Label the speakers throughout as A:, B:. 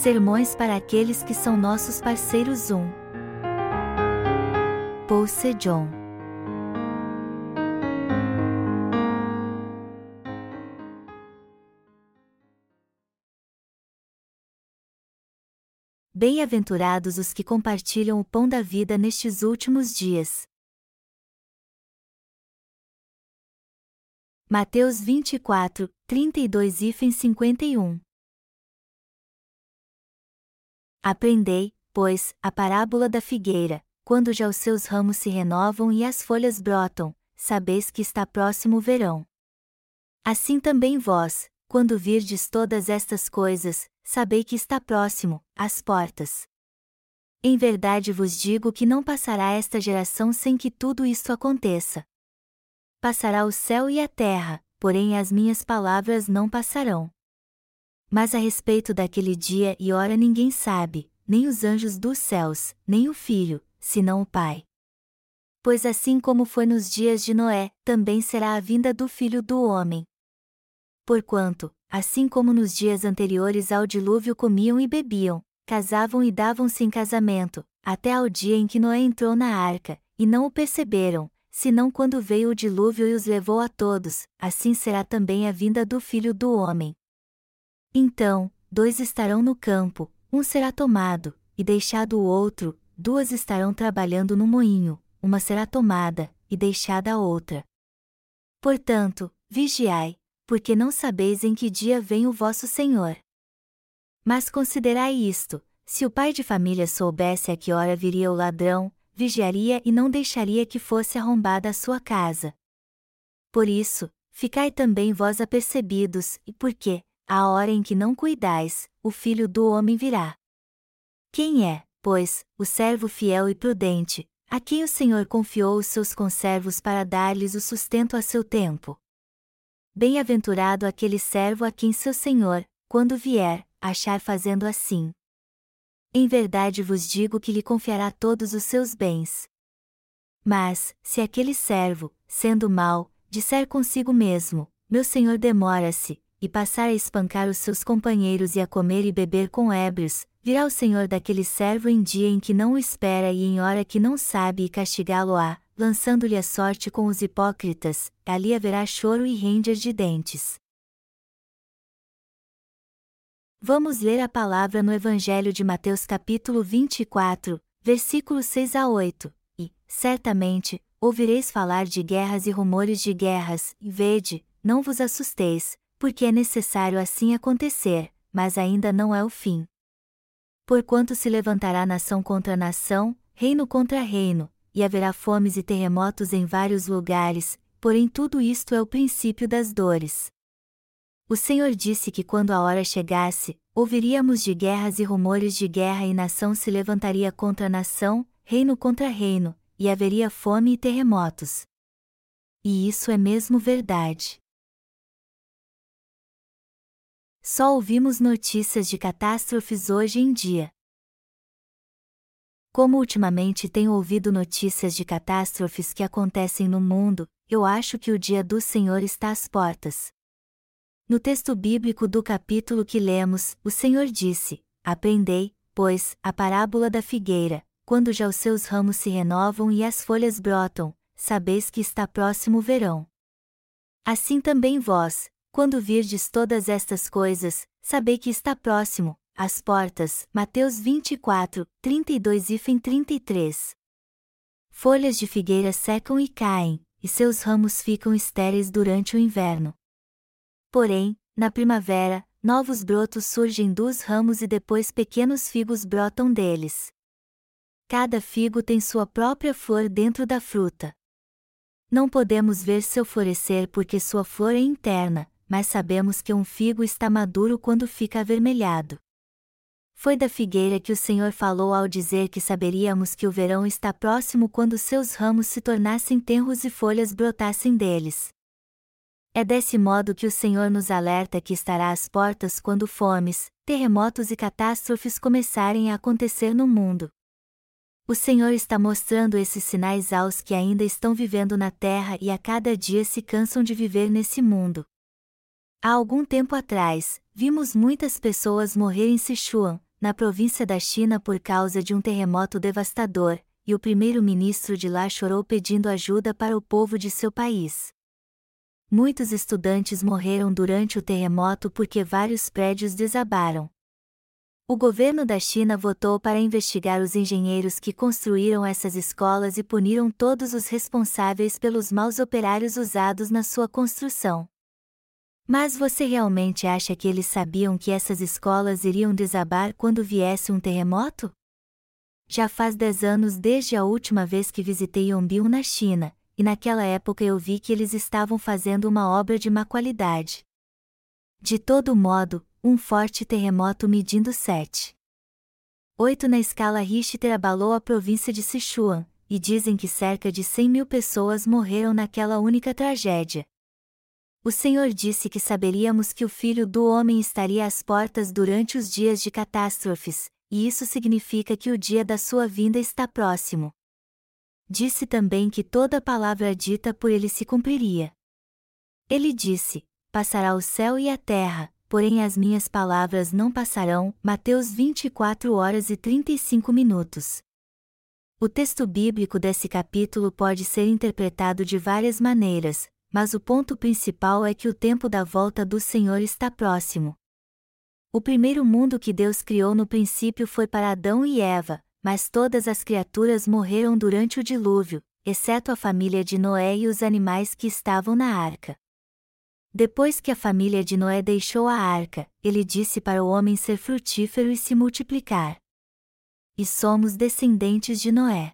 A: Sermões para aqueles que são nossos parceiros 1. Paul Sejong Bem-aventurados os que compartilham o pão da vida nestes últimos dias. Mateus 24, 32 e 51 Aprendei, pois, a parábola da figueira, quando já os seus ramos se renovam e as folhas brotam, sabeis que está próximo o verão. Assim também vós, quando virdes todas estas coisas, sabei que está próximo, às portas. Em verdade vos digo que não passará esta geração sem que tudo isto aconteça. Passará o céu e a terra, porém as minhas palavras não passarão. Mas a respeito daquele dia e hora ninguém sabe, nem os anjos dos céus, nem o filho, senão o Pai. Pois assim como foi nos dias de Noé, também será a vinda do filho do homem. Porquanto, assim como nos dias anteriores ao dilúvio comiam e bebiam, casavam e davam-se em casamento, até ao dia em que Noé entrou na arca, e não o perceberam, senão quando veio o dilúvio e os levou a todos, assim será também a vinda do Filho do Homem. Então, dois estarão no campo, um será tomado, e deixado o outro, duas estarão trabalhando no moinho, uma será tomada, e deixada a outra. Portanto, vigiai, porque não sabeis em que dia vem o vosso Senhor. Mas considerai isto: se o pai de família soubesse a que hora viria o ladrão, vigiaria e não deixaria que fosse arrombada a sua casa. Por isso, ficai também vós apercebidos, e porque, à hora em que não cuidais, o filho do homem virá. Quem é, pois, o servo fiel e prudente, a quem o Senhor confiou os seus conservos para dar-lhes o sustento a seu tempo? Bem-aventurado aquele servo a quem seu senhor, quando vier, achar fazendo assim. Em verdade vos digo que lhe confiará todos os seus bens. Mas, se aquele servo, sendo mau, disser consigo mesmo: Meu senhor demora-se, e passar a espancar os seus companheiros e a comer e beber com ébrios, virá o senhor daquele servo em dia em que não o espera e em hora que não sabe e castigá-lo-á, lançando-lhe a sorte com os hipócritas, ali haverá choro e ranger de dentes. Vamos ler a palavra no Evangelho de Mateus capítulo 24, versículos 6 a 8, e, certamente, ouvireis falar de guerras e rumores de guerras, e vede, não vos assusteis, porque é necessário assim acontecer, mas ainda não é o fim. Porquanto se levantará nação contra nação, reino contra reino, e haverá fomes e terremotos em vários lugares, porém tudo isto é o princípio das dores. O Senhor disse que quando a hora chegasse, ouviríamos de guerras e rumores de guerra e nação se levantaria contra nação, reino contra reino, e haveria fome e terremotos. E isso é mesmo verdade. Só ouvimos notícias de catástrofes hoje em dia. Como ultimamente tenho ouvido notícias de catástrofes que acontecem no mundo, eu acho que o dia do Senhor está às portas. No texto bíblico do capítulo que lemos, o Senhor disse: Aprendei, pois, a parábola da figueira, quando já os seus ramos se renovam e as folhas brotam, sabeis que está próximo o verão. Assim também vós, quando virdes todas estas coisas, sabei que está próximo, as portas, Mateus 24, 32 e fim 33. Folhas de figueira secam e caem, e seus ramos ficam estéreis durante o inverno. Porém, na primavera, novos brotos surgem dos ramos e depois pequenos figos brotam deles. Cada figo tem sua própria flor dentro da fruta. Não podemos ver seu florescer porque sua flor é interna, mas sabemos que um figo está maduro quando fica avermelhado. Foi da figueira que o Senhor falou ao dizer que saberíamos que o verão está próximo quando seus ramos se tornassem tenros e folhas brotassem deles. É desse modo que o Senhor nos alerta que estará às portas quando fomes, terremotos e catástrofes começarem a acontecer no mundo. O Senhor está mostrando esses sinais aos que ainda estão vivendo na terra e a cada dia se cansam de viver nesse mundo. Há algum tempo atrás, vimos muitas pessoas morrer em Sichuan, na província da China por causa de um terremoto devastador, e o primeiro-ministro de lá chorou pedindo ajuda para o povo de seu país. Muitos estudantes morreram durante o terremoto porque vários prédios desabaram. O governo da China votou para investigar os engenheiros que construíram essas escolas e puniram todos os responsáveis pelos maus operários usados na sua construção. Mas você realmente acha que eles sabiam que essas escolas iriam desabar quando viesse um terremoto? Já faz 10 anos desde a última vez que visitei Yongbyon na China, e naquela época eu vi que eles estavam fazendo uma obra de má qualidade. De todo modo, um forte terremoto medindo 7. 8 na escala Richter abalou a província de Sichuan, e dizem que cerca de 100 mil pessoas morreram naquela única tragédia. O Senhor disse que saberíamos que o Filho do Homem estaria às portas durante os dias de catástrofes, e isso significa que o dia da sua vinda está próximo disse também que toda palavra dita por ele se cumpriria. Ele disse: Passará o céu e a terra, porém as minhas palavras não passarão. Mateus 24 horas e 35 minutos. O texto bíblico desse capítulo pode ser interpretado de várias maneiras, mas o ponto principal é que o tempo da volta do Senhor está próximo. O primeiro mundo que Deus criou no princípio foi para Adão e Eva, mas todas as criaturas morreram durante o dilúvio, exceto a família de Noé e os animais que estavam na arca. Depois que a família de Noé deixou a arca, ele disse para o homem ser frutífero e se multiplicar. E somos descendentes de Noé.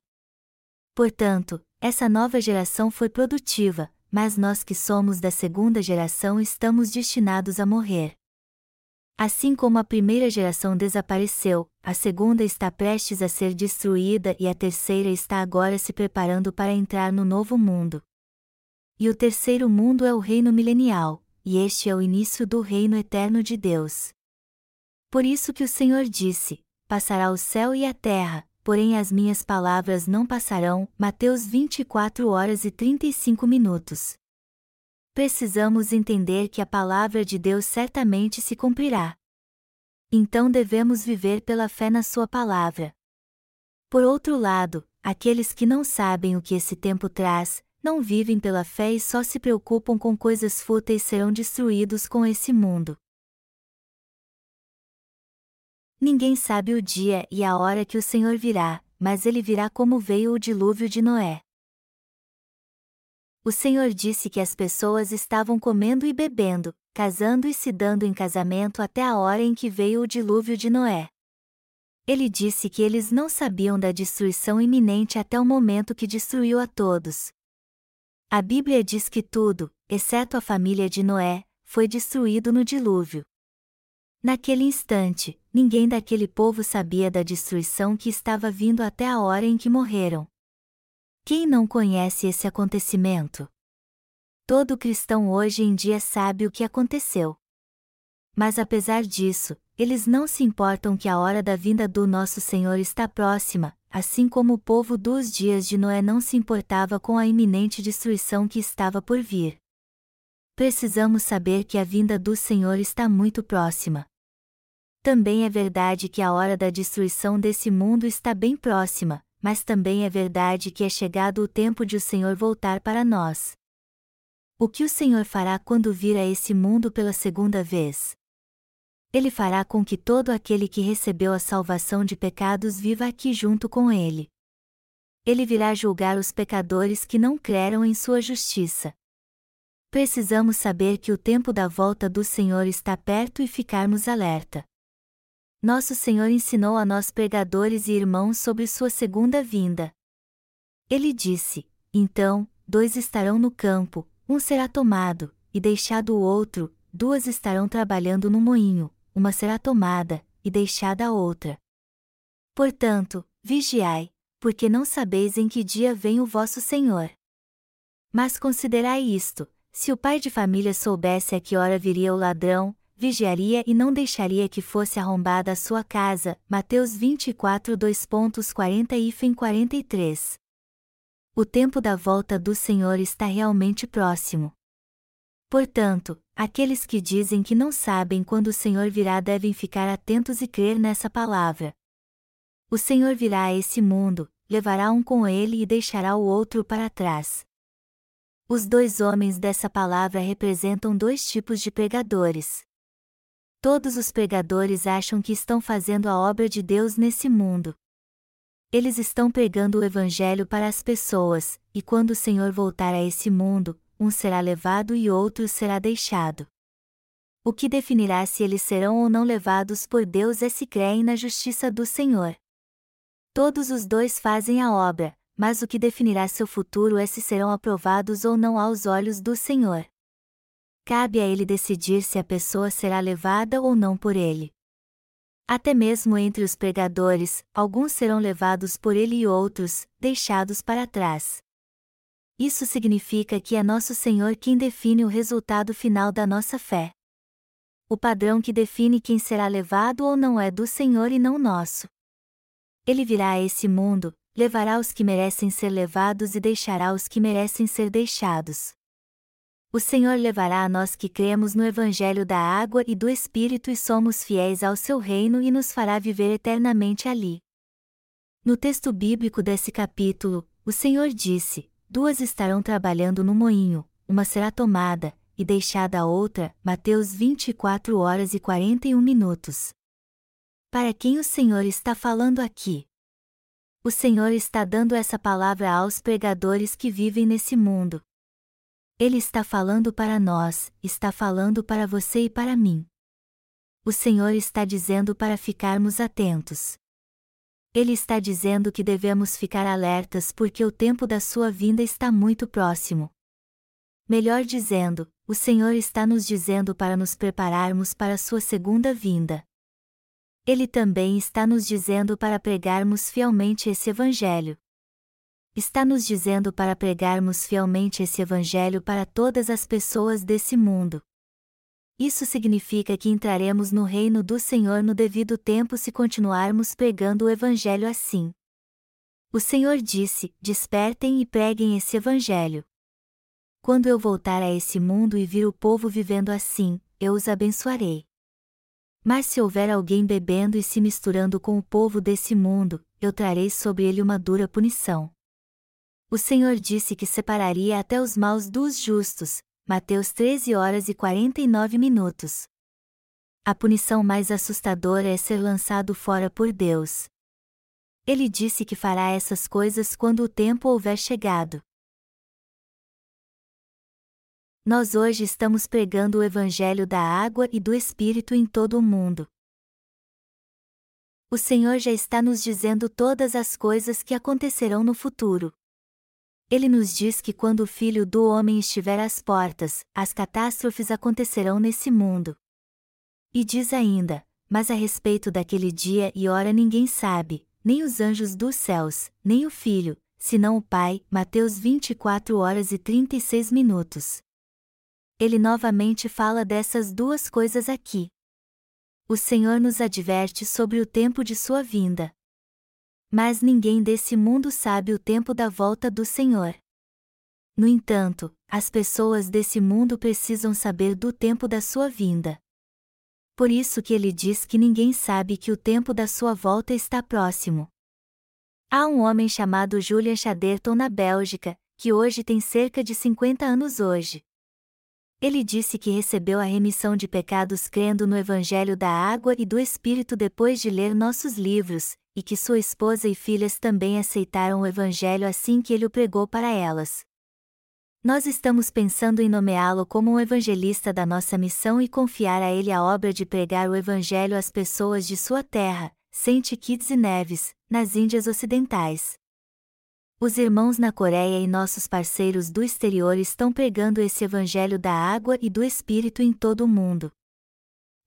A: Portanto, essa nova geração foi produtiva, mas nós que somos da segunda geração estamos destinados a morrer. Assim como a primeira geração desapareceu, a segunda está prestes a ser destruída e a terceira está agora se preparando para entrar no novo mundo. E o terceiro mundo é o reino milenial, e este é o início do reino eterno de Deus. Por isso que o Senhor disse: Passará o céu e a terra, porém as minhas palavras não passarão. Mateus 24 horas e 35 minutos precisamos entender que a palavra de Deus certamente se cumprirá. Então devemos viver pela fé na Sua palavra. Por outro lado, aqueles que não sabem o que esse tempo traz, não vivem pela fé e só se preocupam com coisas fúteis serão destruídos com esse mundo. Ninguém sabe o dia e a hora que o Senhor virá, mas ele virá como veio o dilúvio de Noé o Senhor disse que as pessoas estavam comendo e bebendo, casando e se dando em casamento até a hora em que veio o dilúvio de Noé. Ele disse que eles não sabiam da destruição iminente até o momento que destruiu a todos. A Bíblia diz que tudo, exceto a família de Noé, foi destruído no dilúvio. Naquele instante, ninguém daquele povo sabia da destruição que estava vindo até a hora em que morreram. Quem não conhece esse acontecimento? Todo cristão hoje em dia sabe o que aconteceu. Mas apesar disso, eles não se importam que a hora da vinda do nosso Senhor está próxima, assim como o povo dos dias de Noé não se importava com a iminente destruição que estava por vir. Precisamos saber que a vinda do Senhor está muito próxima. Também é verdade que a hora da destruição desse mundo está bem próxima, mas também é verdade que é chegado o tempo de o Senhor voltar para nós. O que o Senhor fará quando vir a esse mundo pela segunda vez? Ele fará com que todo aquele que recebeu a salvação de pecados viva aqui junto com ele. Ele virá julgar os pecadores que não creram em sua justiça. Precisamos saber que o tempo da volta do Senhor está perto e ficarmos alerta nosso Senhor ensinou a nós pregadores e irmãos sobre sua segunda vinda. Ele disse: Então, dois estarão no campo, um será tomado, e deixado o outro, duas estarão trabalhando no moinho, uma será tomada, e deixada a outra. Portanto, vigiai, porque não sabeis em que dia vem o vosso Senhor. Mas considerai isto: se o pai de família soubesse a que hora viria o ladrão, vigiaria e não deixaria que fosse arrombada a sua casa. Mateus 24 2.40 e 43. O tempo da volta do Senhor está realmente próximo. Portanto, aqueles que dizem que não sabem quando o Senhor virá devem ficar atentos e crer nessa palavra. O Senhor virá a esse mundo, levará um com ele e deixará o outro para trás. Os dois homens dessa palavra representam dois tipos de pregadores. Todos os pregadores acham que estão fazendo a obra de Deus nesse mundo. Eles estão pregando o Evangelho para as pessoas, e quando o Senhor voltar a esse mundo, um será levado e outro será deixado. O que definirá se eles serão ou não levados por Deus é se creem na justiça do Senhor. Todos os dois fazem a obra, mas o que definirá seu futuro é se serão aprovados ou não aos olhos do Senhor. Cabe a ele decidir se a pessoa será levada ou não por ele. Até mesmo entre os pregadores, alguns serão levados por ele e outros, deixados para trás. Isso significa que é nosso Senhor quem define o resultado final da nossa fé. O padrão que define quem será levado ou não é do Senhor e não nosso. Ele virá a esse mundo, levará os que merecem ser levados e deixará os que merecem ser deixados o Senhor levará a nós que cremos no Evangelho da água e do Espírito e somos fiéis ao seu reino e nos fará viver eternamente ali. No texto bíblico desse capítulo, o Senhor disse: Duas estarão trabalhando no moinho, uma será tomada, e deixada a outra. Mateus 24 horas e 41 minutos. Para quem o Senhor está falando aqui? O Senhor está dando essa palavra aos pregadores que vivem nesse mundo. Ele está falando para nós, está falando para você e para mim. O Senhor está dizendo para ficarmos atentos. Ele está dizendo que devemos ficar alertas porque o tempo da sua vinda está muito próximo. Melhor dizendo, o Senhor está nos dizendo para nos prepararmos para sua segunda vinda. Ele também está nos dizendo para pregarmos fielmente esse Evangelho está nos dizendo para pregarmos fielmente esse Evangelho para todas as pessoas desse mundo. Isso significa que entraremos no reino do Senhor no devido tempo se continuarmos pregando o Evangelho assim. O Senhor disse: Despertem e preguem esse Evangelho. Quando eu voltar a esse mundo e vir o povo vivendo assim, eu os abençoarei. Mas se houver alguém bebendo e se misturando com o povo desse mundo, eu trarei sobre ele uma dura punição. O Senhor disse que separaria até os maus dos justos. Mateus 13 horas e 49 minutos. A punição mais assustadora é ser lançado fora por Deus. Ele disse que fará essas coisas quando o tempo houver chegado. Nós hoje estamos pregando o Evangelho da água e do Espírito em todo o mundo. O Senhor já está nos dizendo todas as coisas que acontecerão no futuro. Ele nos diz que quando o filho do homem estiver às portas, as catástrofes acontecerão nesse mundo. E diz ainda: Mas a respeito daquele dia e hora ninguém sabe, nem os anjos dos céus, nem o filho, senão o Pai. Mateus 24 horas e 36 minutos. Ele novamente fala dessas duas coisas aqui. O Senhor nos adverte sobre o tempo de sua vinda. Mas ninguém desse mundo sabe o tempo da volta do Senhor. No entanto, as pessoas desse mundo precisam saber do tempo da sua vinda. Por isso que ele diz que ninguém sabe que o tempo da sua volta está próximo. Há um homem chamado Julian Chaderton na Bélgica, que hoje tem cerca de 50 anos hoje. Ele disse que recebeu a remissão de pecados crendo no Evangelho da Água e do Espírito depois de ler nossos livros, e que sua esposa e filhas também aceitaram o Evangelho assim que ele o pregou para elas. Nós estamos pensando em nomeá-lo como um evangelista da nossa missão e confiar a ele a obra de pregar o Evangelho às pessoas de sua terra, Saint Kitts e Neves, nas Índias Ocidentais. Os irmãos na Coreia e nossos parceiros do exterior estão pregando esse Evangelho da água e do Espírito em todo o mundo.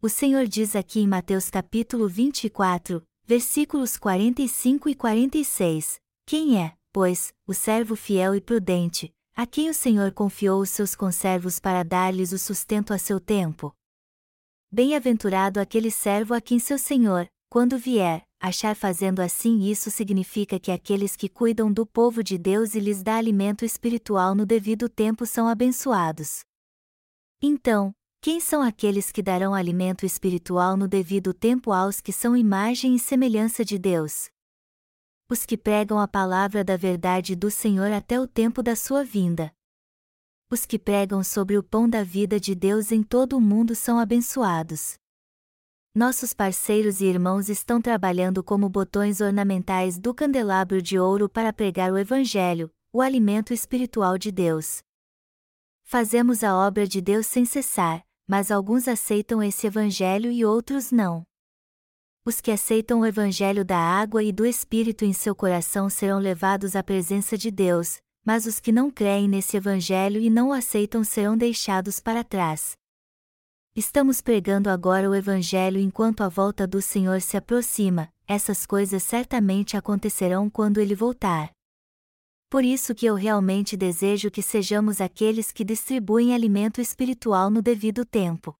A: O Senhor diz aqui em Mateus capítulo 24, Versículos 45 e 46. Quem é, pois, o servo fiel e prudente, a quem o Senhor confiou os seus conservos para dar-lhes o sustento a seu tempo? Bem-aventurado aquele servo a quem seu Senhor, quando vier, achar fazendo assim isso significa que aqueles que cuidam do povo de Deus e lhes dá alimento espiritual no devido tempo são abençoados. Então, Quem são aqueles que darão alimento espiritual no devido tempo aos que são imagem e semelhança de Deus? Os que pregam a palavra da verdade do Senhor até o tempo da sua vinda. Os que pregam sobre o pão da vida de Deus em todo o mundo são abençoados. Nossos parceiros e irmãos estão trabalhando como botões ornamentais do candelabro de ouro para pregar o Evangelho, o alimento espiritual de Deus. Fazemos a obra de Deus sem cessar, mas alguns aceitam esse Evangelho e outros não. Os que aceitam o Evangelho da água e do Espírito em seu coração serão levados à presença de Deus, mas os que não creem nesse Evangelho e não o aceitam serão deixados para trás. Estamos pregando agora o Evangelho enquanto a volta do Senhor se aproxima, essas coisas certamente acontecerão quando ele voltar. Por isso que eu realmente desejo que sejamos aqueles que distribuem alimento espiritual no devido tempo.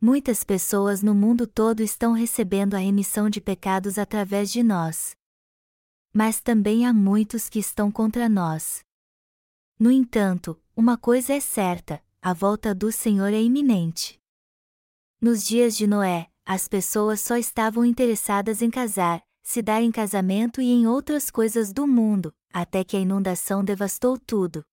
A: Muitas pessoas no mundo todo estão recebendo a remissão de pecados através de nós. Mas também há muitos que estão contra nós. No entanto, uma coisa é certa: a volta do Senhor é iminente. Nos dias de Noé, as pessoas só estavam interessadas em casar, se dar em casamento e em outras coisas do mundo, até que a inundação devastou tudo.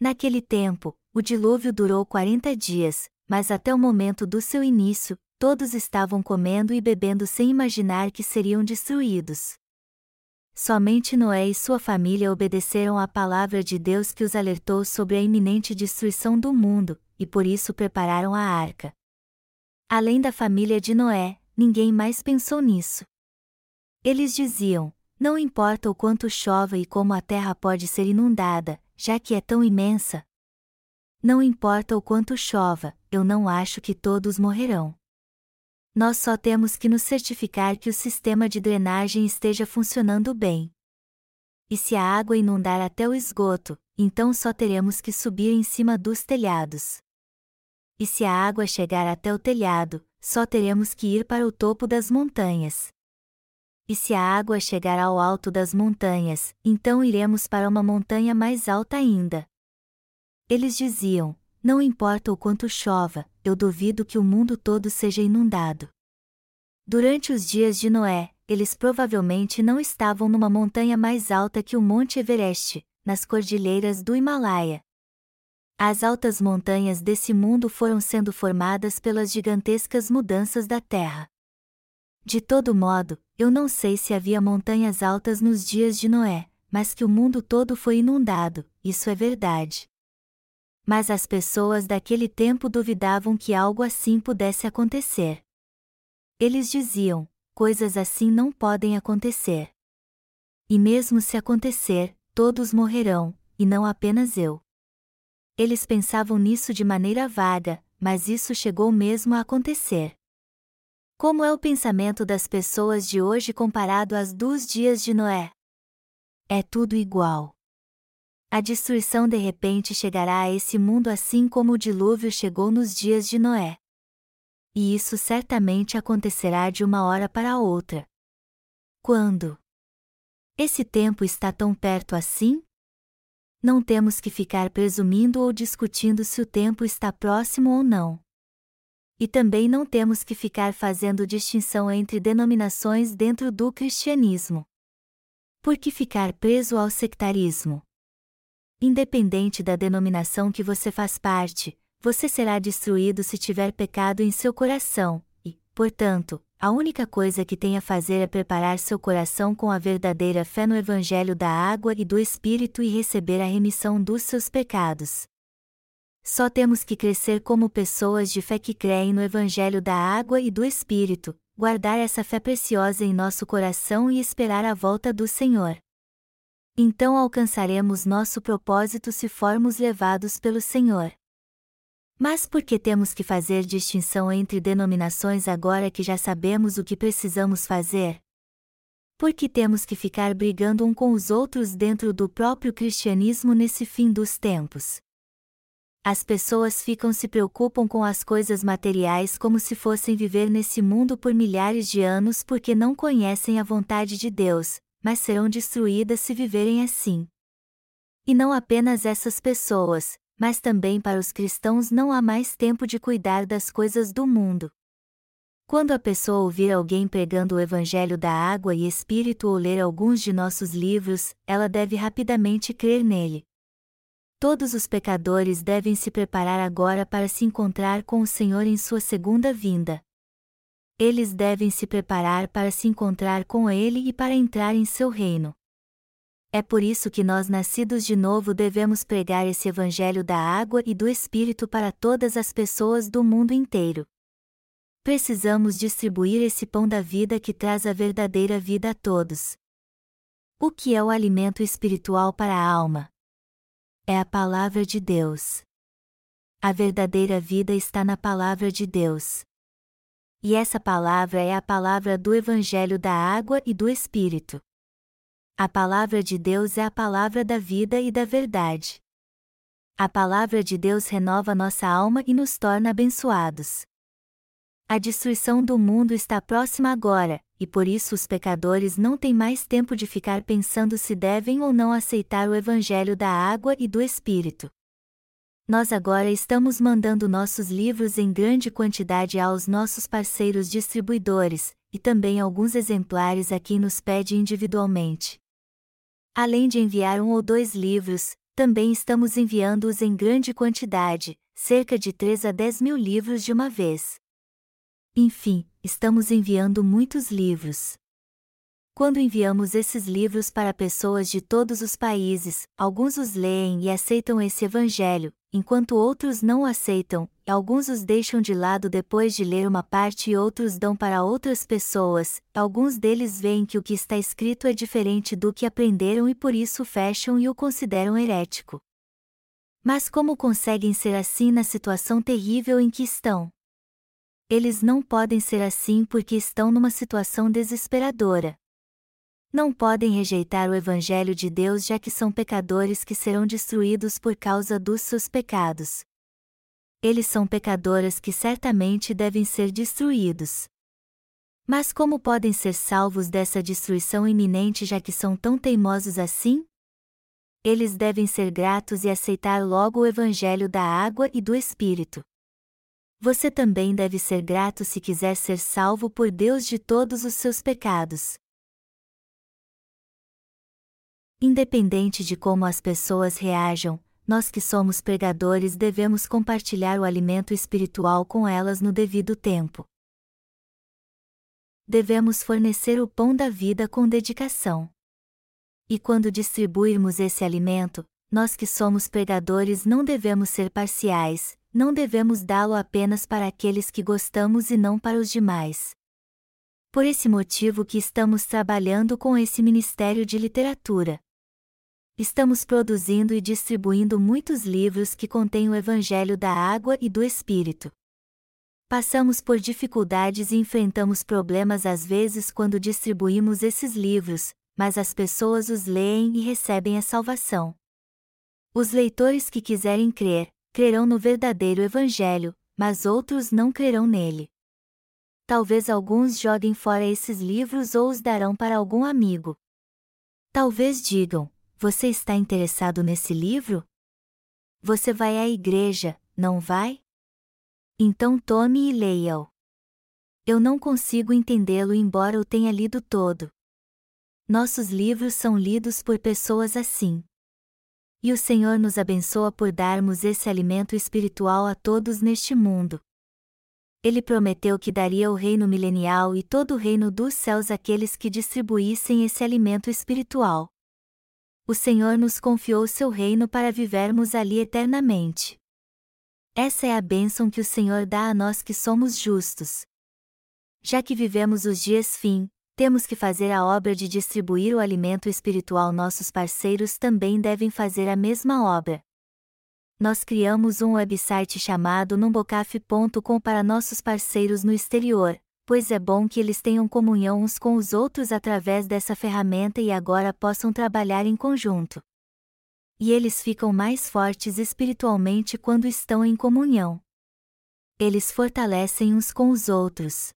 A: Naquele tempo, o dilúvio durou 40 dias, mas até o momento do seu início, todos estavam comendo e bebendo sem imaginar que seriam destruídos. Somente Noé e sua família obedeceram à palavra de Deus que os alertou sobre a iminente destruição do mundo, e por isso prepararam a arca. Além da família de Noé, ninguém mais pensou nisso. Eles diziam: Não importa o quanto chova e como a terra pode ser inundada, já que é tão imensa. Não importa o quanto chova, eu não acho que todos morrerão. Nós só temos que nos certificar que o sistema de drenagem esteja funcionando bem. E se a água inundar até o esgoto, então só teremos que subir em cima dos telhados. E se a água chegar até o telhado, só teremos que ir para o topo das montanhas. E se a água chegar ao alto das montanhas, então iremos para uma montanha mais alta ainda. Eles diziam: Não importa o quanto chova, eu duvido que o mundo todo seja inundado. Durante os dias de Noé, eles provavelmente não estavam numa montanha mais alta que o Monte Everest, nas cordilheiras do Himalaia. As altas montanhas desse mundo foram sendo formadas pelas gigantescas mudanças da Terra. De todo modo, eu não sei se havia montanhas altas nos dias de Noé, mas que o mundo todo foi inundado, isso é verdade. Mas as pessoas daquele tempo duvidavam que algo assim pudesse acontecer. Eles diziam: coisas assim não podem acontecer. E mesmo se acontecer, todos morrerão, e não apenas eu. Eles pensavam nisso de maneira vaga, mas isso chegou mesmo a acontecer. Como é o pensamento das pessoas de hoje comparado às dos dias de Noé? É tudo igual. A destruição de repente chegará a esse mundo assim como o dilúvio chegou nos dias de Noé. E isso certamente acontecerá de uma hora para outra. Quando? Esse tempo está tão perto assim? Não temos que ficar presumindo ou discutindo se o tempo está próximo ou não. E também não temos que ficar fazendo distinção entre denominações dentro do cristianismo. Por que ficar preso ao sectarismo? Independente da denominação que você faz parte, você será destruído se tiver pecado em seu coração, e, portanto, a única coisa que tem a fazer é preparar seu coração com a verdadeira fé no Evangelho da água e do Espírito e receber a remissão dos seus pecados. Só temos que crescer como pessoas de fé que creem no Evangelho da água e do Espírito, guardar essa fé preciosa em nosso coração e esperar a volta do Senhor. Então alcançaremos nosso propósito se formos levados pelo Senhor. Mas por que temos que fazer distinção entre denominações agora que já sabemos o que precisamos fazer? Por que temos que ficar brigando um com os outros dentro do próprio cristianismo nesse fim dos tempos? As pessoas ficam se preocupam com as coisas materiais como se fossem viver nesse mundo por milhares de anos porque não conhecem a vontade de Deus, mas serão destruídas se viverem assim. E não apenas essas pessoas, mas também para os cristãos não há mais tempo de cuidar das coisas do mundo. Quando a pessoa ouvir alguém pregando o Evangelho da água e Espírito ou ler alguns de nossos livros, ela deve rapidamente crer nele. Todos os pecadores devem se preparar agora para se encontrar com o Senhor em sua segunda vinda. Eles devem se preparar para se encontrar com Ele e para entrar em seu reino. É por isso que nós, nascidos de novo, devemos pregar esse Evangelho da água e do Espírito para todas as pessoas do mundo inteiro. Precisamos distribuir esse pão da vida que traz a verdadeira vida a todos. O que é o alimento espiritual para a alma? É a palavra de Deus. A verdadeira vida está na palavra de Deus. E essa palavra é a palavra do Evangelho da água e do Espírito. A palavra de Deus é a palavra da vida e da verdade. A palavra de Deus renova nossa alma e nos torna abençoados. A destruição do mundo está próxima agora, e por isso os pecadores não têm mais tempo de ficar pensando se devem ou não aceitar o Evangelho da água e do Espírito. Nós agora estamos mandando nossos livros em grande quantidade aos nossos parceiros distribuidores, e também alguns exemplares a quem nos pede individualmente. Além de enviar um ou dois livros, também estamos enviando-os em grande quantidade, cerca de 3 a 10 mil livros de uma vez. Enfim, estamos enviando muitos livros. Quando enviamos esses livros para pessoas de todos os países, alguns os leem e aceitam esse evangelho, enquanto outros não o aceitam, alguns os deixam de lado depois de ler uma parte e outros dão para outras pessoas, alguns deles veem que o que está escrito é diferente do que aprenderam e por isso fecham e o consideram herético. Mas como conseguem ser assim na situação terrível em que estão? Eles não podem ser assim porque estão numa situação desesperadora. Não podem rejeitar o Evangelho de Deus já que são pecadores que serão destruídos por causa dos seus pecados. Eles são pecadoras que certamente devem ser destruídos. Mas como podem ser salvos dessa destruição iminente já que são tão teimosos assim? Eles devem ser gratos e aceitar logo o Evangelho da água e do Espírito. Você também deve ser grato se quiser ser salvo por Deus de todos os seus pecados. Independente de como as pessoas reajam, nós que somos pregadores devemos compartilhar o alimento espiritual com elas no devido tempo. Devemos fornecer o pão da vida com dedicação. E quando distribuirmos esse alimento, nós que somos pregadores não devemos ser parciais, não devemos dá-lo apenas para aqueles que gostamos e não para os demais. Por esse motivo que estamos trabalhando com esse Ministério de Literatura. Estamos produzindo e distribuindo muitos livros que contêm o Evangelho da Água e do Espírito. Passamos por dificuldades e enfrentamos problemas às vezes quando distribuímos esses livros, mas as pessoas os leem e recebem a salvação. Os leitores que quiserem crer, crerão no verdadeiro Evangelho, mas outros não crerão nele. Talvez alguns joguem fora esses livros ou os darão para algum amigo. Talvez digam: Você está interessado nesse livro? Você vai à igreja, não vai? Então tome e leia-o. Eu não consigo entendê-lo embora o tenha lido todo. Nossos livros são lidos por pessoas assim. E o Senhor nos abençoa por darmos esse alimento espiritual a todos neste mundo. Ele prometeu que daria o reino milenial e todo o reino dos céus àqueles que distribuíssem esse alimento espiritual. O Senhor nos confiou seu reino para vivermos ali eternamente. Essa é a bênção que o Senhor dá a nós que somos justos. Já que vivemos os dias fim, temos que fazer a obra de distribuir o alimento espiritual. Nossos parceiros também devem fazer a mesma obra. Nós criamos um website chamado numbocaf.com para nossos parceiros no exterior, pois é bom que eles tenham comunhão uns com os outros através dessa ferramenta e agora possam trabalhar em conjunto. E eles ficam mais fortes espiritualmente quando estão em comunhão. Eles fortalecem uns com os outros.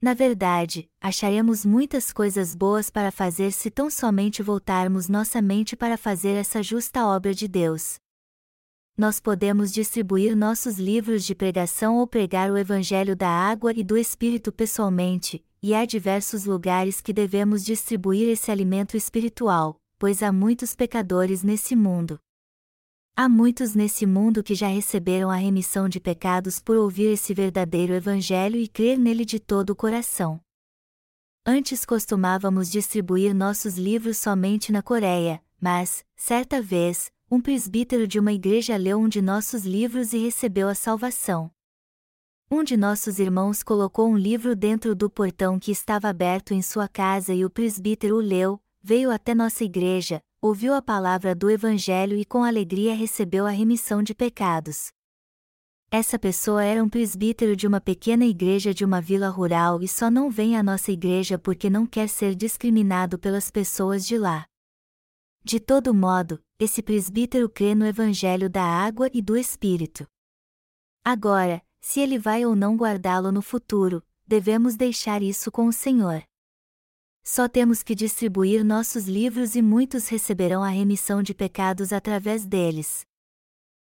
A: Na verdade, acharemos muitas coisas boas para fazer se tão somente voltarmos nossa mente para fazer essa justa obra de Deus. Nós podemos distribuir nossos livros de pregação ou pregar o Evangelho da água e do Espírito pessoalmente, e há diversos lugares que devemos distribuir esse alimento espiritual, pois há muitos pecadores nesse mundo. Há muitos nesse mundo que já receberam a remissão de pecados por ouvir esse verdadeiro Evangelho e crer nele de todo o coração. Antes costumávamos distribuir nossos livros somente na Coreia, mas, certa vez, um presbítero de uma igreja leu um de nossos livros e recebeu a salvação. Um de nossos irmãos colocou um livro dentro do portão que estava aberto em sua casa e o presbítero o leu, veio até nossa igreja, ouviu a palavra do Evangelho e com alegria recebeu a remissão de pecados. Essa pessoa era um presbítero de uma pequena igreja de uma vila rural e só não vem à nossa igreja porque não quer ser discriminado pelas pessoas de lá. De todo modo, esse presbítero crê no Evangelho da água e do Espírito. Agora, se ele vai ou não guardá-lo no futuro, devemos deixar isso com o Senhor. Só temos que distribuir nossos livros e muitos receberão a remissão de pecados através deles.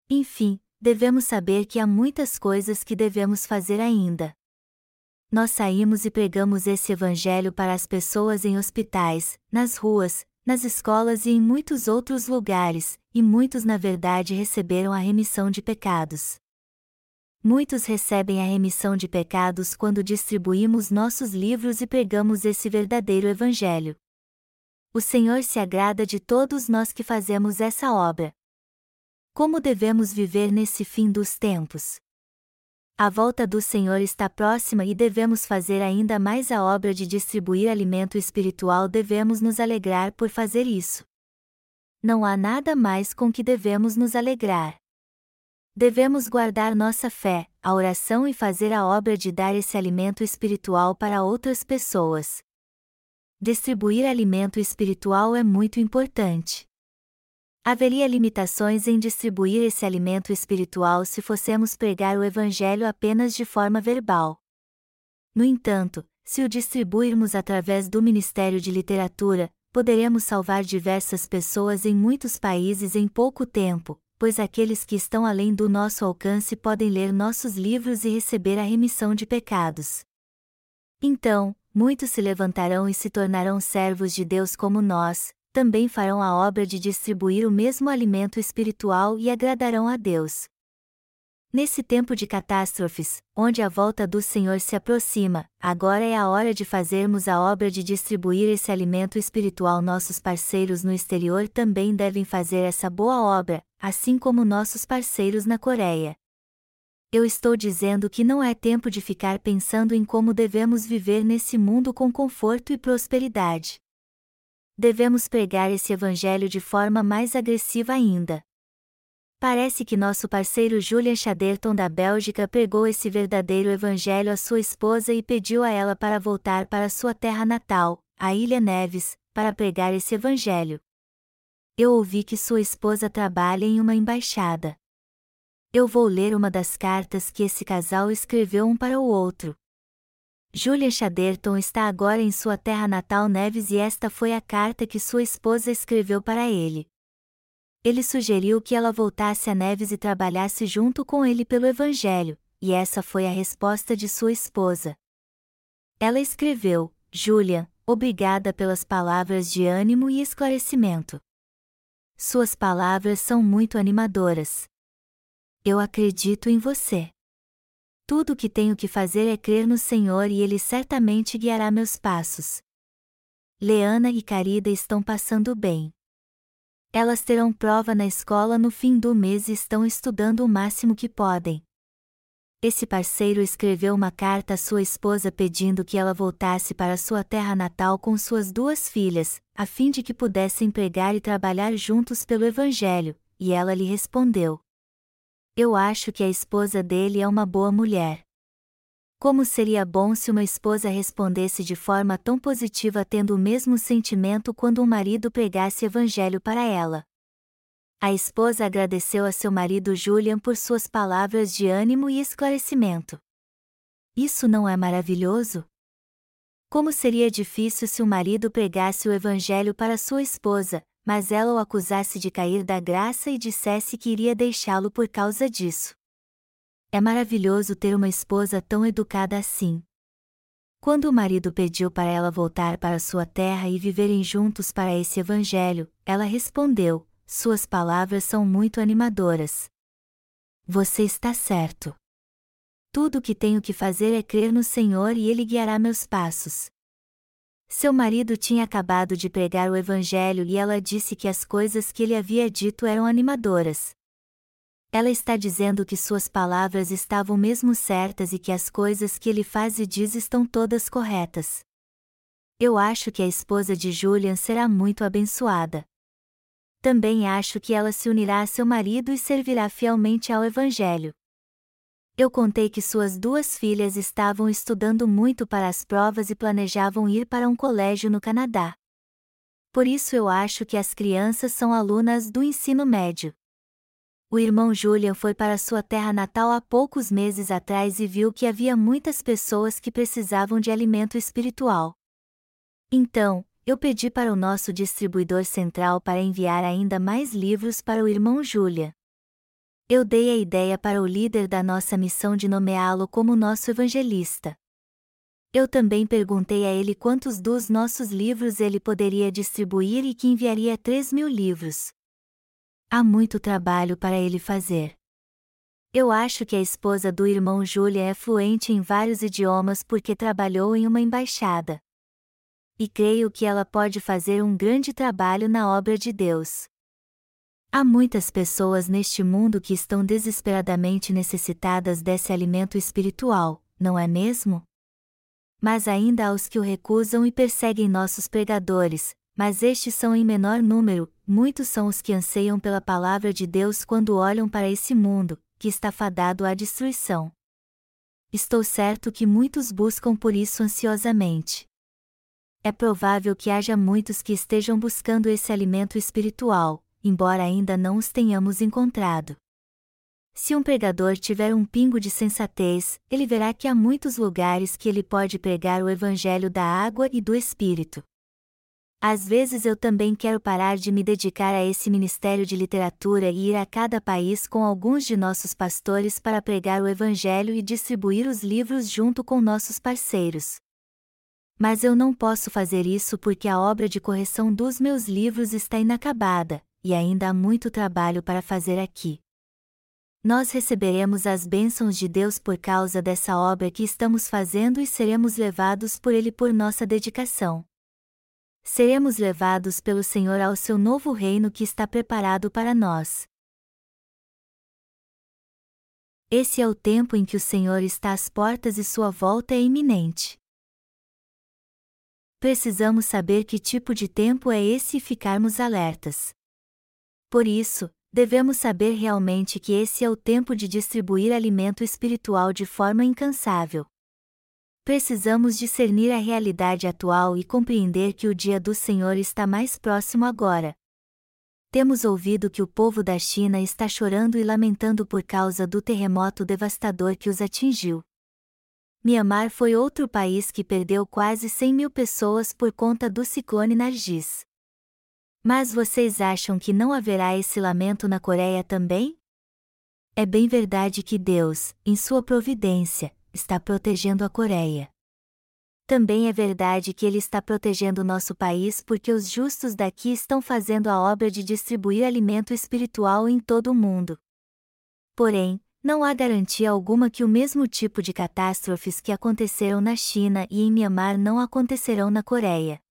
A: Enfim, devemos saber que há muitas coisas que devemos fazer ainda. Nós saímos e pregamos esse evangelho para as pessoas em hospitais, nas ruas, nas escolas e em muitos outros lugares, e muitos na verdade receberam a remissão de pecados. Muitos recebem a remissão de pecados quando distribuímos nossos livros e pregamos esse verdadeiro Evangelho. O Senhor se agrada de todos nós que fazemos essa obra. Como devemos viver nesse fim dos tempos? A volta do Senhor está próxima e devemos fazer ainda mais a obra de distribuir alimento espiritual, devemos nos alegrar por fazer isso. Não há nada mais com que devemos nos alegrar. Devemos guardar nossa fé, a oração e fazer a obra de dar esse alimento espiritual para outras pessoas. Distribuir alimento espiritual é muito importante. Haveria limitações em distribuir esse alimento espiritual se fossemos pregar o Evangelho apenas de forma verbal. No entanto, se o distribuirmos através do Ministério de Literatura, poderemos salvar diversas pessoas em muitos países em pouco tempo, pois aqueles que estão além do nosso alcance podem ler nossos livros e receber a remissão de pecados. Então, muitos se levantarão e se tornarão servos de Deus como nós, também farão a obra de distribuir o mesmo alimento espiritual e agradarão a Deus. Nesse tempo de catástrofes, onde a volta do Senhor se aproxima, agora é a hora de fazermos a obra de distribuir esse alimento espiritual. Nossos parceiros no exterior também devem fazer essa boa obra, assim como nossos parceiros na Coreia. Eu estou dizendo que não é tempo de ficar pensando em como devemos viver nesse mundo com conforto e prosperidade. Devemos pregar esse evangelho de forma mais agressiva ainda. Parece que nosso parceiro Julian Chaderton da Bélgica pregou esse verdadeiro evangelho à sua esposa e pediu a ela para voltar para sua terra natal, a Ilha Neves, para pregar esse evangelho. Eu ouvi que sua esposa trabalha em uma embaixada. Eu vou ler uma das cartas que esse casal escreveu um para o outro. Julia Chaderton está agora em sua terra natal Neves e esta foi a carta que sua esposa escreveu para ele ele sugeriu que ela voltasse a Neves e trabalhasse junto com ele pelo Evangelho, e essa foi a resposta de sua esposa. Ela escreveu: Julia, obrigada pelas palavras de ânimo e esclarecimento. Suas palavras são muito animadoras. Eu acredito em você. Tudo o que tenho que fazer é crer no Senhor e Ele certamente guiará meus passos. Leana e Carida estão passando bem. Elas terão prova na escola no fim do mês e estão estudando o máximo que podem. Esse parceiro escreveu uma carta à sua esposa pedindo que ela voltasse para sua terra natal com suas duas filhas, a fim de que pudessem pregar e trabalhar juntos pelo Evangelho, e ela lhe respondeu: Eu acho que a esposa dele é uma boa mulher. Como seria bom se uma esposa respondesse de forma tão positiva tendo o mesmo sentimento quando um marido pregasse evangelho para ela. A esposa agradeceu a seu marido Julian por suas palavras de ânimo e esclarecimento. Isso não é maravilhoso? Como seria difícil se o marido pregasse o evangelho para sua esposa, mas ela o acusasse de cair da graça e dissesse que iria deixá-lo por causa disso. É maravilhoso ter uma esposa tão educada assim. Quando o marido pediu para ela voltar para sua terra e viverem juntos para esse evangelho, ela respondeu: Suas palavras são muito animadoras. Você está certo. Tudo o que tenho que fazer é crer no Senhor e Ele guiará meus passos. Seu marido tinha acabado de pregar o Evangelho e ela disse que as coisas que ele havia dito eram animadoras. Ela está dizendo que suas palavras estavam mesmo certas e que as coisas que ele faz e diz estão todas corretas. Eu acho que a esposa de Julian será muito abençoada. Também acho que ela se unirá a seu marido e servirá fielmente ao Evangelho. Eu contei que suas duas filhas estavam estudando muito para as provas e planejavam ir para um colégio no Canadá. Por isso eu acho que as crianças são alunas do ensino médio. O irmão Julian foi para sua terra natal há poucos meses atrás e viu que havia muitas pessoas que precisavam de alimento espiritual. Então, eu pedi para o nosso distribuidor central para enviar ainda mais livros para o irmão Julian. Eu dei a ideia para o líder da nossa missão de nomeá-lo como nosso evangelista. Eu também perguntei a ele quantos dos nossos livros ele poderia distribuir e que enviaria 3 mil livros. Há muito trabalho para ele fazer. Eu acho que a esposa do irmão Júlia é fluente em vários idiomas porque trabalhou em uma embaixada. E creio que ela pode fazer um grande trabalho na obra de Deus. Há muitas pessoas neste mundo que estão desesperadamente necessitadas desse alimento espiritual, não é mesmo? Mas ainda há os que o recusam e perseguem nossos pregadores, mas estes são em menor número, muitos são os que anseiam pela palavra de Deus quando olham para esse mundo, que está fadado à destruição. Estou certo que muitos buscam por isso ansiosamente. É provável que haja muitos que estejam buscando esse alimento espiritual, embora ainda não os tenhamos encontrado. Se um pregador tiver um pingo de sensatez, ele verá que há muitos lugares que ele pode pregar o evangelho da água e do espírito. Às vezes eu também quero parar de me dedicar a esse ministério de literatura e ir a cada país com alguns de nossos pastores para pregar o Evangelho e distribuir os livros junto com nossos parceiros. Mas eu não posso fazer isso porque a obra de correção dos meus livros está inacabada, e ainda há muito trabalho para fazer aqui. Nós receberemos as bênçãos de Deus por causa dessa obra que estamos fazendo e seremos levados por Ele por nossa dedicação seremos levados pelo Senhor ao seu novo reino que está preparado para nós. Esse é o tempo em que o Senhor está às portas e sua volta é iminente. Precisamos saber que tipo de tempo é esse e ficarmos alertas. Por isso, devemos saber realmente que esse é o tempo de distribuir alimento espiritual de forma incansável precisamos discernir a realidade atual e compreender que o dia do Senhor está mais próximo agora. Temos ouvido que o povo da China está chorando e lamentando por causa do terremoto devastador que os atingiu. Myanmar foi outro país que perdeu quase 100 mil pessoas por conta do ciclone Nargis. Mas vocês acham que não haverá esse lamento na Coreia também? É bem verdade que Deus, em sua providência, está protegendo a Coreia. Também é verdade que ele está protegendo nosso país porque os justos daqui estão fazendo a obra de distribuir alimento espiritual em todo o mundo. Porém, não há garantia alguma que o mesmo tipo de catástrofes que aconteceram na China e em Myanmar não acontecerão na Coreia.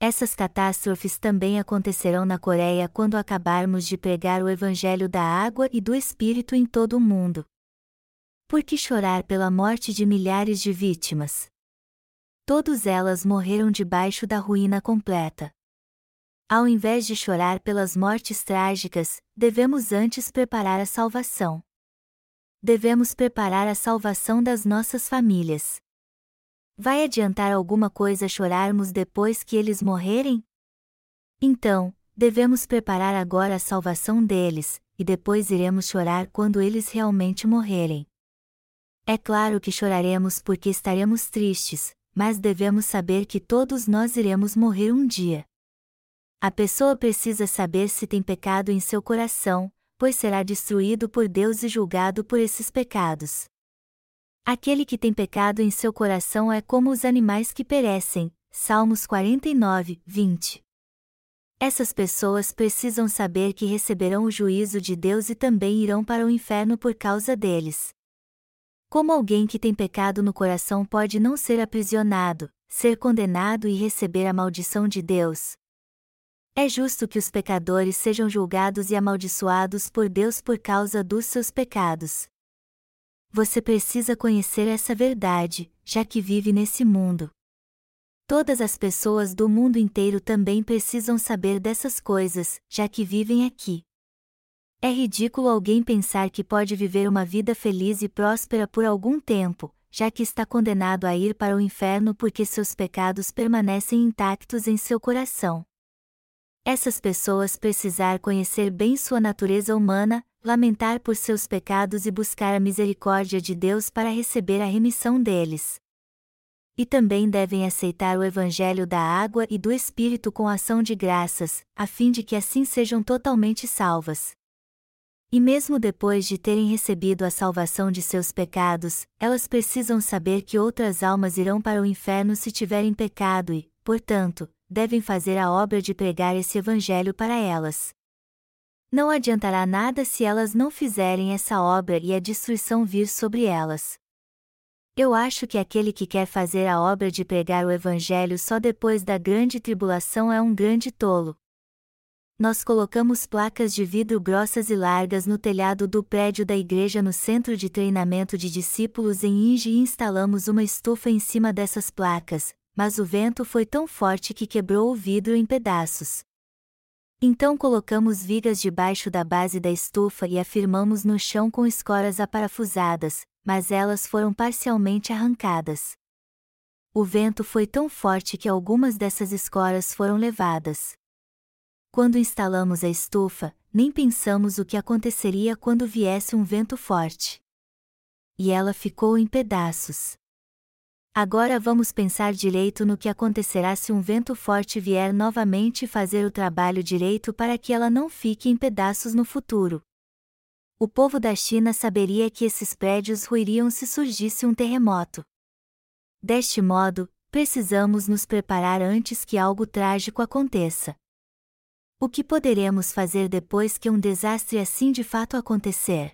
A: Essas catástrofes também acontecerão na Coreia quando acabarmos de pregar o Evangelho da água e do Espírito em todo o mundo. Por que chorar pela morte de milhares de vítimas? Todas elas morreram debaixo da ruína completa. Ao invés de chorar pelas mortes trágicas, devemos antes preparar a salvação. Devemos preparar a salvação das nossas famílias. Vai adiantar alguma coisa chorarmos depois que eles morrerem? Então, devemos preparar agora a salvação deles, e depois iremos chorar quando eles realmente morrerem. É claro que choraremos porque estaremos tristes, mas devemos saber que todos nós iremos morrer um dia. A pessoa precisa saber se tem pecado em seu coração, pois será destruído por Deus e julgado por esses pecados. Aquele que tem pecado em seu coração é como os animais que perecem. Salmos 49, 20. Essas pessoas precisam saber que receberão o juízo de Deus e também irão para o inferno por causa deles. Como alguém que tem pecado no coração pode não ser aprisionado, ser condenado e receber a maldição de Deus? É justo que os pecadores sejam julgados e amaldiçoados por Deus por causa dos seus pecados. Você precisa conhecer essa verdade, já que vive nesse mundo. Todas as pessoas do mundo inteiro também precisam saber dessas coisas, já que vivem aqui. É ridículo alguém pensar que pode viver uma vida feliz e próspera por algum tempo, já que está condenado a ir para o inferno porque seus pecados permanecem intactos em seu coração. Essas pessoas precisar conhecer bem sua natureza humana, lamentar por seus pecados e buscar a misericórdia de Deus para receber a remissão deles e também devem aceitar o Evangelho da água e do Espírito com ação de graças, a fim de que assim sejam totalmente salvas. E mesmo depois de terem recebido a salvação de seus pecados, elas precisam saber que outras almas irão para o inferno se tiverem pecado e, portanto, devem fazer a obra de pregar esse Evangelho para elas. Não adiantará nada se elas não fizerem essa obra e a destruição vir sobre elas. Eu acho que aquele que quer fazer a obra de pregar o Evangelho só depois da grande tribulação é um grande tolo. Nós colocamos placas de vidro grossas e largas no telhado do prédio da igreja no centro de treinamento de discípulos em Inge e instalamos uma estufa em cima dessas placas, mas o vento foi tão forte que quebrou o vidro em pedaços. Então colocamos vigas debaixo da base da estufa e afirmamos no chão com escoras aparafusadas, mas elas foram parcialmente arrancadas. O vento foi tão forte que algumas dessas escoras foram levadas. Quando instalamos a estufa, nem pensamos o que aconteceria quando viesse um vento forte. E ela ficou em pedaços. Agora vamos pensar direito no que acontecerá se um vento forte vier novamente fazer o trabalho direito para que ela não fique em pedaços no futuro o povo da China saberia que esses prédios ruiriam se surgisse um terremoto. Deste modo, precisamos nos preparar antes que algo trágico aconteça. O que poderemos fazer depois que um desastre assim de fato acontecer?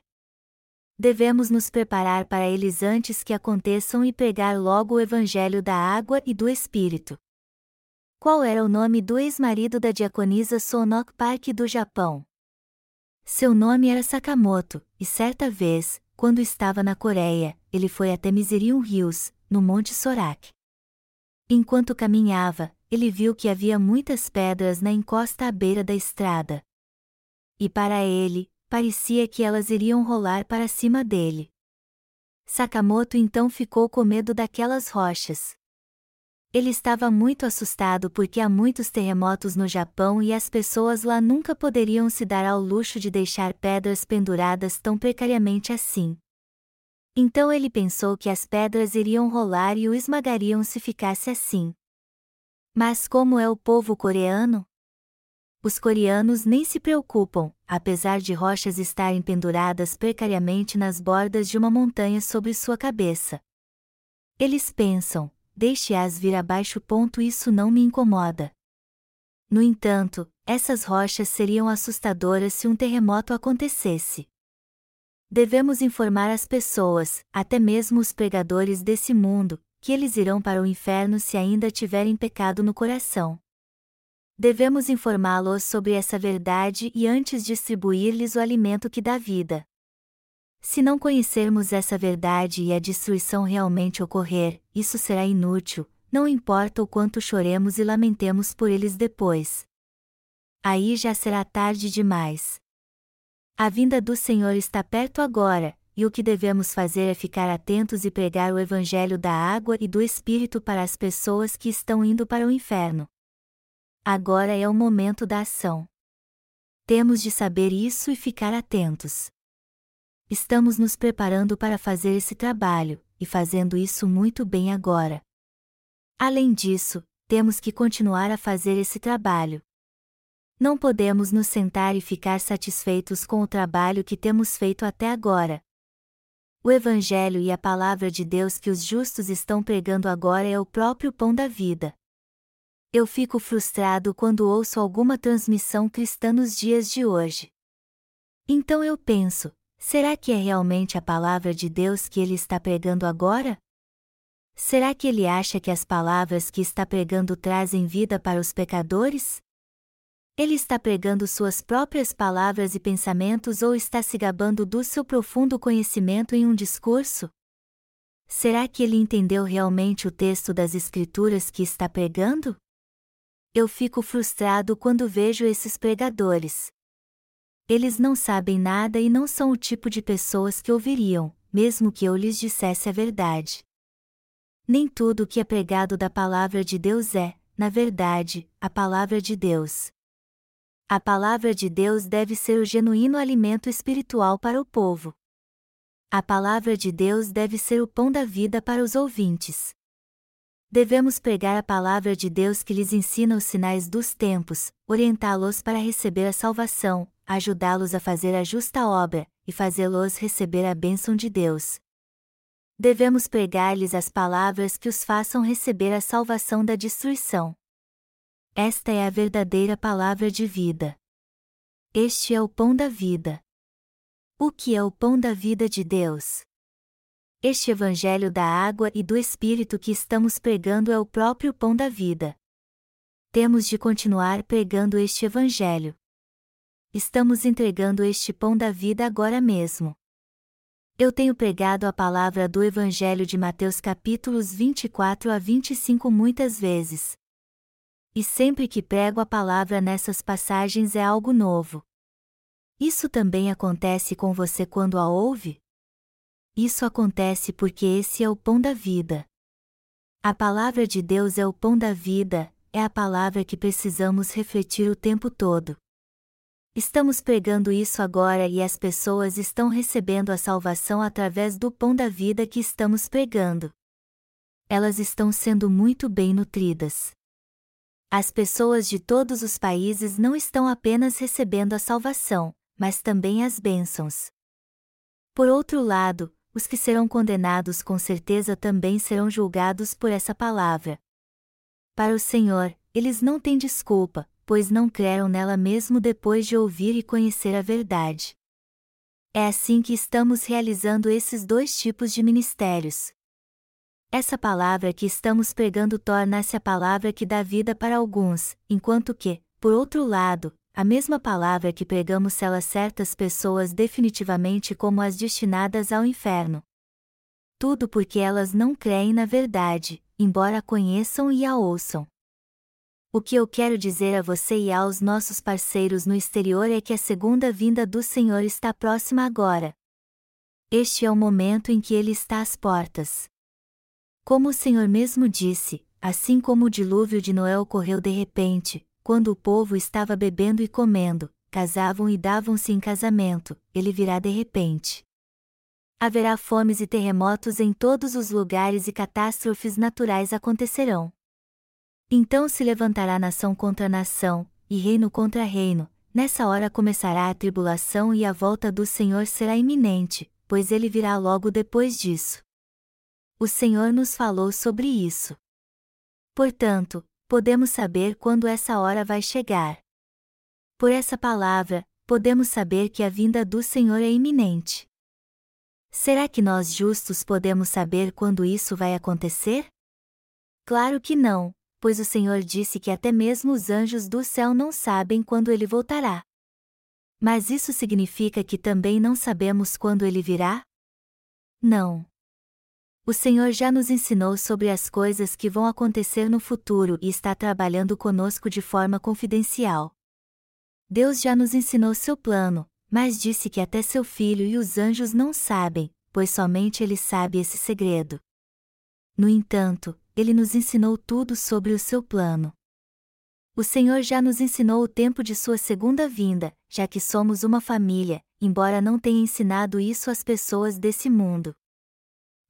A: Devemos nos preparar para eles antes que aconteçam e pregar logo o Evangelho da água e do Espírito. Qual era o nome do ex-marido da diaconisa Sonok Park do Japão? Seu nome era Sakamoto, e certa vez, quando estava na Coreia, ele foi até Miserium Hills, no Monte Sorak. Enquanto caminhava, ele viu que havia muitas pedras na encosta à beira da estrada. E para ele, parecia que elas iriam rolar para cima dele. Sakamoto então ficou com medo daquelas rochas. Ele estava muito assustado porque há muitos terremotos no Japão e as pessoas lá nunca poderiam se dar ao luxo de deixar pedras penduradas tão precariamente assim. Então ele pensou que as pedras iriam rolar e o esmagariam se ficasse assim. Mas como é o povo coreano? Os coreanos nem se preocupam, apesar de rochas estarem penduradas precariamente nas bordas de uma montanha sobre sua cabeça. Eles pensam, deixe-as vir abaixo. Ponto isso não me incomoda. No entanto, essas rochas seriam assustadoras se um terremoto acontecesse. Devemos informar as pessoas, até mesmo os pregadores desse mundo, que eles irão para o inferno se ainda tiverem pecado no coração. Devemos informá-los sobre essa verdade e antes distribuir-lhes o alimento que dá vida. Se não conhecermos essa verdade e a destruição realmente ocorrer, isso será inútil, não importa o quanto choremos e lamentemos por eles depois. Aí já será tarde demais. A vinda do Senhor está perto agora, e o que devemos fazer é ficar atentos e pregar o Evangelho da água e do Espírito para as pessoas que estão indo para o inferno. Agora é o momento da ação. Temos de saber isso e ficar atentos. Estamos nos preparando para fazer esse trabalho, e fazendo isso muito bem agora. Além disso, temos que continuar a fazer esse trabalho. Não podemos nos sentar e ficar satisfeitos com o trabalho que temos feito até agora. O Evangelho e a palavra de Deus que os justos estão pregando agora é o próprio pão da vida. Eu fico frustrado quando ouço alguma transmissão cristã nos dias de hoje. Então eu penso: será que é realmente a palavra de Deus que ele está pregando agora? Será que ele acha que as palavras que está pregando trazem vida para os pecadores? Ele está pregando suas próprias palavras e pensamentos ou está se gabando do seu profundo conhecimento em um discurso? Será que ele entendeu realmente o texto das Escrituras que está pregando? Eu fico frustrado quando vejo esses pregadores. Eles não sabem nada e não são o tipo de pessoas que ouviriam, mesmo que eu lhes dissesse a verdade. Nem tudo o que é pregado da palavra de Deus é, na verdade, a palavra de Deus. A palavra de Deus deve ser o genuíno alimento espiritual para o povo. A palavra de Deus deve ser o pão da vida para os ouvintes. Devemos pregar a palavra de Deus que lhes ensina os sinais dos tempos, orientá-los para receber a salvação, ajudá-los a fazer a justa obra, e fazê-los receber a bênção de Deus. Devemos pregar-lhes as palavras que os façam receber a salvação da destruição. Esta é a verdadeira palavra de vida. Este é o pão da vida. O que é o pão da vida de Deus? Este Evangelho da água e do Espírito que estamos pregando é o próprio pão da vida. Temos de continuar pregando este Evangelho. Estamos entregando este pão da vida agora mesmo. Eu tenho pregado a palavra do Evangelho de Mateus capítulos 24 a 25 muitas vezes, e sempre que prego a palavra nessas passagens é algo novo. Isso também acontece com você quando a ouve? Isso acontece porque esse é o pão da vida. A palavra de Deus é o pão da vida, é a palavra que precisamos refletir o tempo todo. Estamos pregando isso agora e as pessoas estão recebendo a salvação através do pão da vida que estamos pregando. Elas estão sendo muito bem nutridas. As pessoas de todos os países não estão apenas recebendo a salvação, mas também as bênçãos. Por outro lado, os que serão condenados com certeza também serão julgados por essa palavra. Para o Senhor, eles não têm desculpa, pois não creram nela mesmo depois de ouvir e conhecer a verdade. É assim que estamos realizando esses dois tipos de ministérios, essa palavra que estamos pregando torna-se a palavra que dá vida para alguns, enquanto que, por outro lado, a mesma palavra que pregamos sela certas pessoas definitivamente como as destinadas ao inferno. Tudo porque elas não creem na verdade, embora a conheçam e a ouçam. O que eu quero dizer a você e aos nossos parceiros no exterior é que a segunda vinda do Senhor está próxima agora. Este é o momento em que ele está às portas. Como o Senhor mesmo disse, assim como o dilúvio de Noé ocorreu de repente, quando o povo estava bebendo e comendo, casavam e davam-se em casamento, ele virá de repente. Haverá fomes e terremotos em todos os lugares e catástrofes naturais acontecerão. Então se levantará nação contra nação, e reino contra reino, nessa hora começará a tribulação e a volta do Senhor será iminente, pois ele virá logo depois disso. O Senhor nos falou sobre isso. Portanto, podemos saber quando essa hora vai chegar. Por essa palavra, podemos saber que a vinda do Senhor é iminente. Será que nós justos podemos saber quando isso vai acontecer? Claro que não, pois o Senhor disse que até mesmo os anjos do céu não sabem quando ele voltará. Mas isso significa que também não sabemos quando ele virá? Não. O Senhor já nos ensinou sobre as coisas que vão acontecer no futuro e está trabalhando conosco de forma confidencial. Deus já nos ensinou seu plano, mas disse que até seu filho e os anjos não sabem, pois somente ele sabe esse segredo. No entanto, ele nos ensinou tudo sobre o seu plano. O Senhor já nos ensinou o tempo de sua segunda vinda, já que somos uma família, embora não tenha ensinado isso às pessoas desse mundo.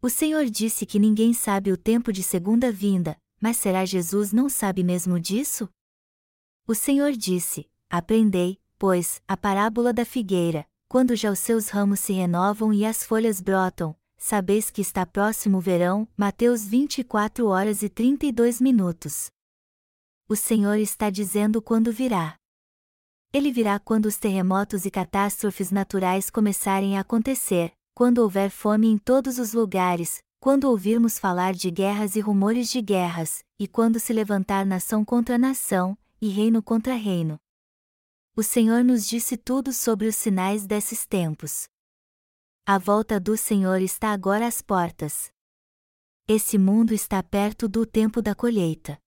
A: O Senhor disse que ninguém sabe o tempo de segunda vinda, mas será Jesus não sabe mesmo disso? O Senhor disse: aprendei, pois, a parábola da figueira, quando já os seus ramos se renovam e as folhas brotam, sabeis que está próximo o verão. Mateus 24 horas e 32 minutos. O Senhor está dizendo quando virá. Ele virá quando os terremotos e catástrofes naturais começarem a acontecer, quando houver fome em todos os lugares, quando ouvirmos falar de guerras e rumores de guerras, e quando se levantar nação contra nação, e reino contra reino. O Senhor nos disse tudo sobre os sinais desses tempos. A volta do Senhor está agora às portas. Esse mundo está perto do tempo da colheita.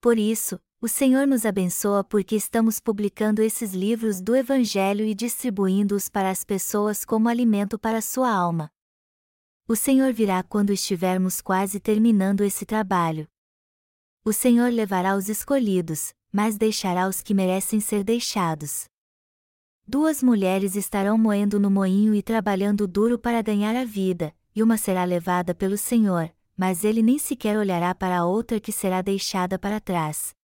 A: Por isso, o Senhor nos abençoa porque estamos publicando esses livros do Evangelho e distribuindo-os para as pessoas como alimento para sua alma. O Senhor virá quando estivermos quase terminando esse trabalho. O Senhor levará os escolhidos, mas deixará os que merecem ser deixados. Duas mulheres estarão moendo no moinho e trabalhando duro para ganhar a vida, e uma será levada pelo Senhor, mas ele nem sequer olhará para a outra que será deixada para trás.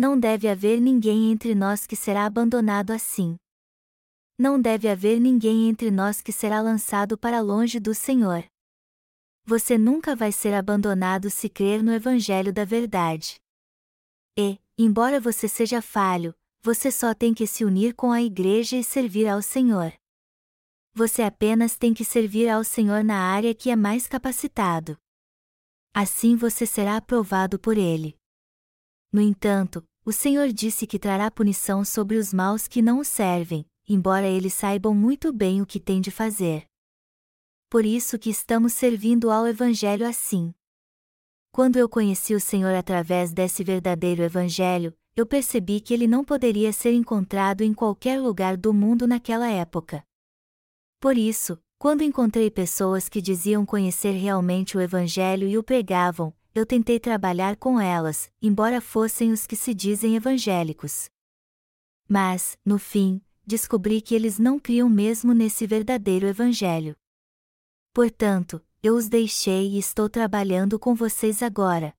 A: Não deve haver ninguém entre nós que será abandonado assim. Não deve haver ninguém entre nós que será lançado para longe do Senhor. Você nunca vai ser abandonado se crer no Evangelho da Verdade. E, embora você seja falho, você só tem que se unir com a Igreja e servir ao Senhor. Você apenas tem que servir ao Senhor na área que é mais capacitado. Assim você será aprovado por Ele. No entanto, o Senhor disse que trará punição sobre os maus que não o servem, embora eles saibam muito bem o que têm de fazer. Por isso que estamos servindo ao Evangelho assim. Quando eu conheci o Senhor através desse verdadeiro Evangelho, eu percebi que ele não poderia ser encontrado em qualquer lugar do mundo naquela época. Por isso, quando encontrei pessoas que diziam conhecer realmente o Evangelho e o pregavam, eu tentei trabalhar com elas, embora fossem os que se dizem evangélicos. Mas, no fim, descobri que eles não criam mesmo nesse verdadeiro Evangelho. Portanto, eu os deixei e estou trabalhando com vocês agora.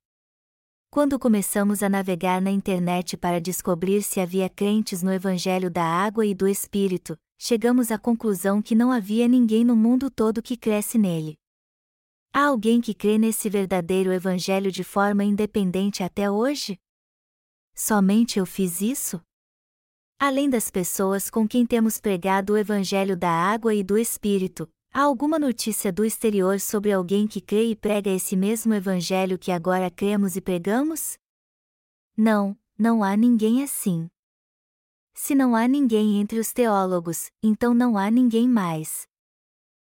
A: Quando começamos a navegar na internet para descobrir se havia crentes no Evangelho da Água e do Espírito, chegamos à conclusão que não havia ninguém no mundo todo que cresce nele. Há alguém que crê nesse verdadeiro Evangelho de forma independente até hoje? Somente eu fiz isso? Além das pessoas com quem temos pregado o Evangelho da água e do Espírito, há alguma notícia do exterior sobre alguém que crê e prega esse mesmo Evangelho que agora cremos e pregamos? Não, não há ninguém assim. Se não há ninguém entre os teólogos, então não há ninguém mais.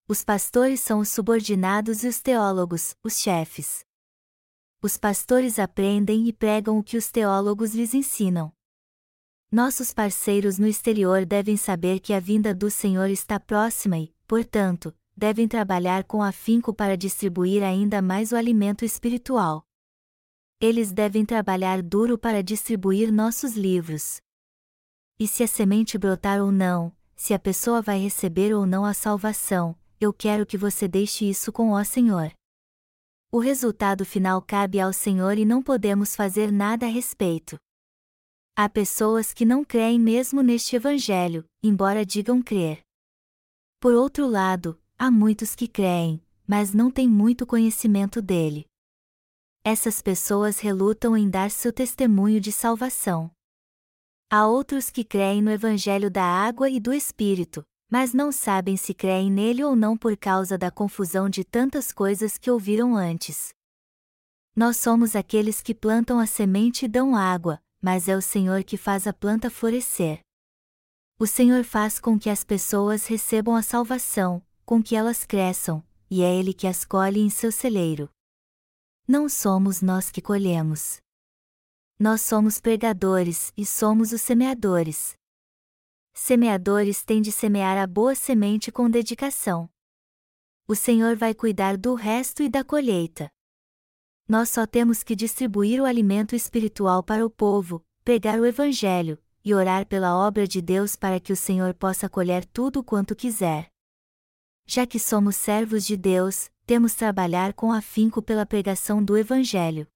A: Os pastores são os subordinados e os teólogos, os chefes. Os pastores aprendem e pregam o que os teólogos lhes ensinam. Nossos parceiros no exterior devem saber que a vinda do Senhor está próxima e, portanto, devem trabalhar com afinco para distribuir ainda mais o alimento espiritual. Eles devem trabalhar duro para distribuir nossos livros. E se a semente brotar ou não, se a pessoa vai receber ou não a salvação, eu quero que você deixe isso com o Senhor. O resultado final cabe ao Senhor e não podemos fazer nada a respeito. Há pessoas que não creem mesmo neste Evangelho, embora digam crer. Por outro lado, há muitos que creem, mas não têm muito conhecimento dele. Essas pessoas relutam em dar seu testemunho de salvação. Há outros que creem no Evangelho da água e do Espírito, mas não sabem se creem nele ou não por causa da confusão de tantas coisas que ouviram antes. Nós somos aqueles que plantam a semente e dão água, mas é o Senhor que faz a planta florescer. O Senhor faz com que as pessoas recebam a salvação, com que elas cresçam, e é Ele que as colhe em seu celeiro. Não somos nós que colhemos. Nós somos pregadores e somos os semeadores. Semeadores têm de semear a boa semente com dedicação. O Senhor vai cuidar do resto e da colheita. Nós só temos que distribuir o alimento espiritual para o povo, pregar o Evangelho, e orar pela obra de Deus para que o Senhor possa colher tudo quanto quiser. Já que somos servos de Deus, temos trabalhar com afinco pela pregação do Evangelho.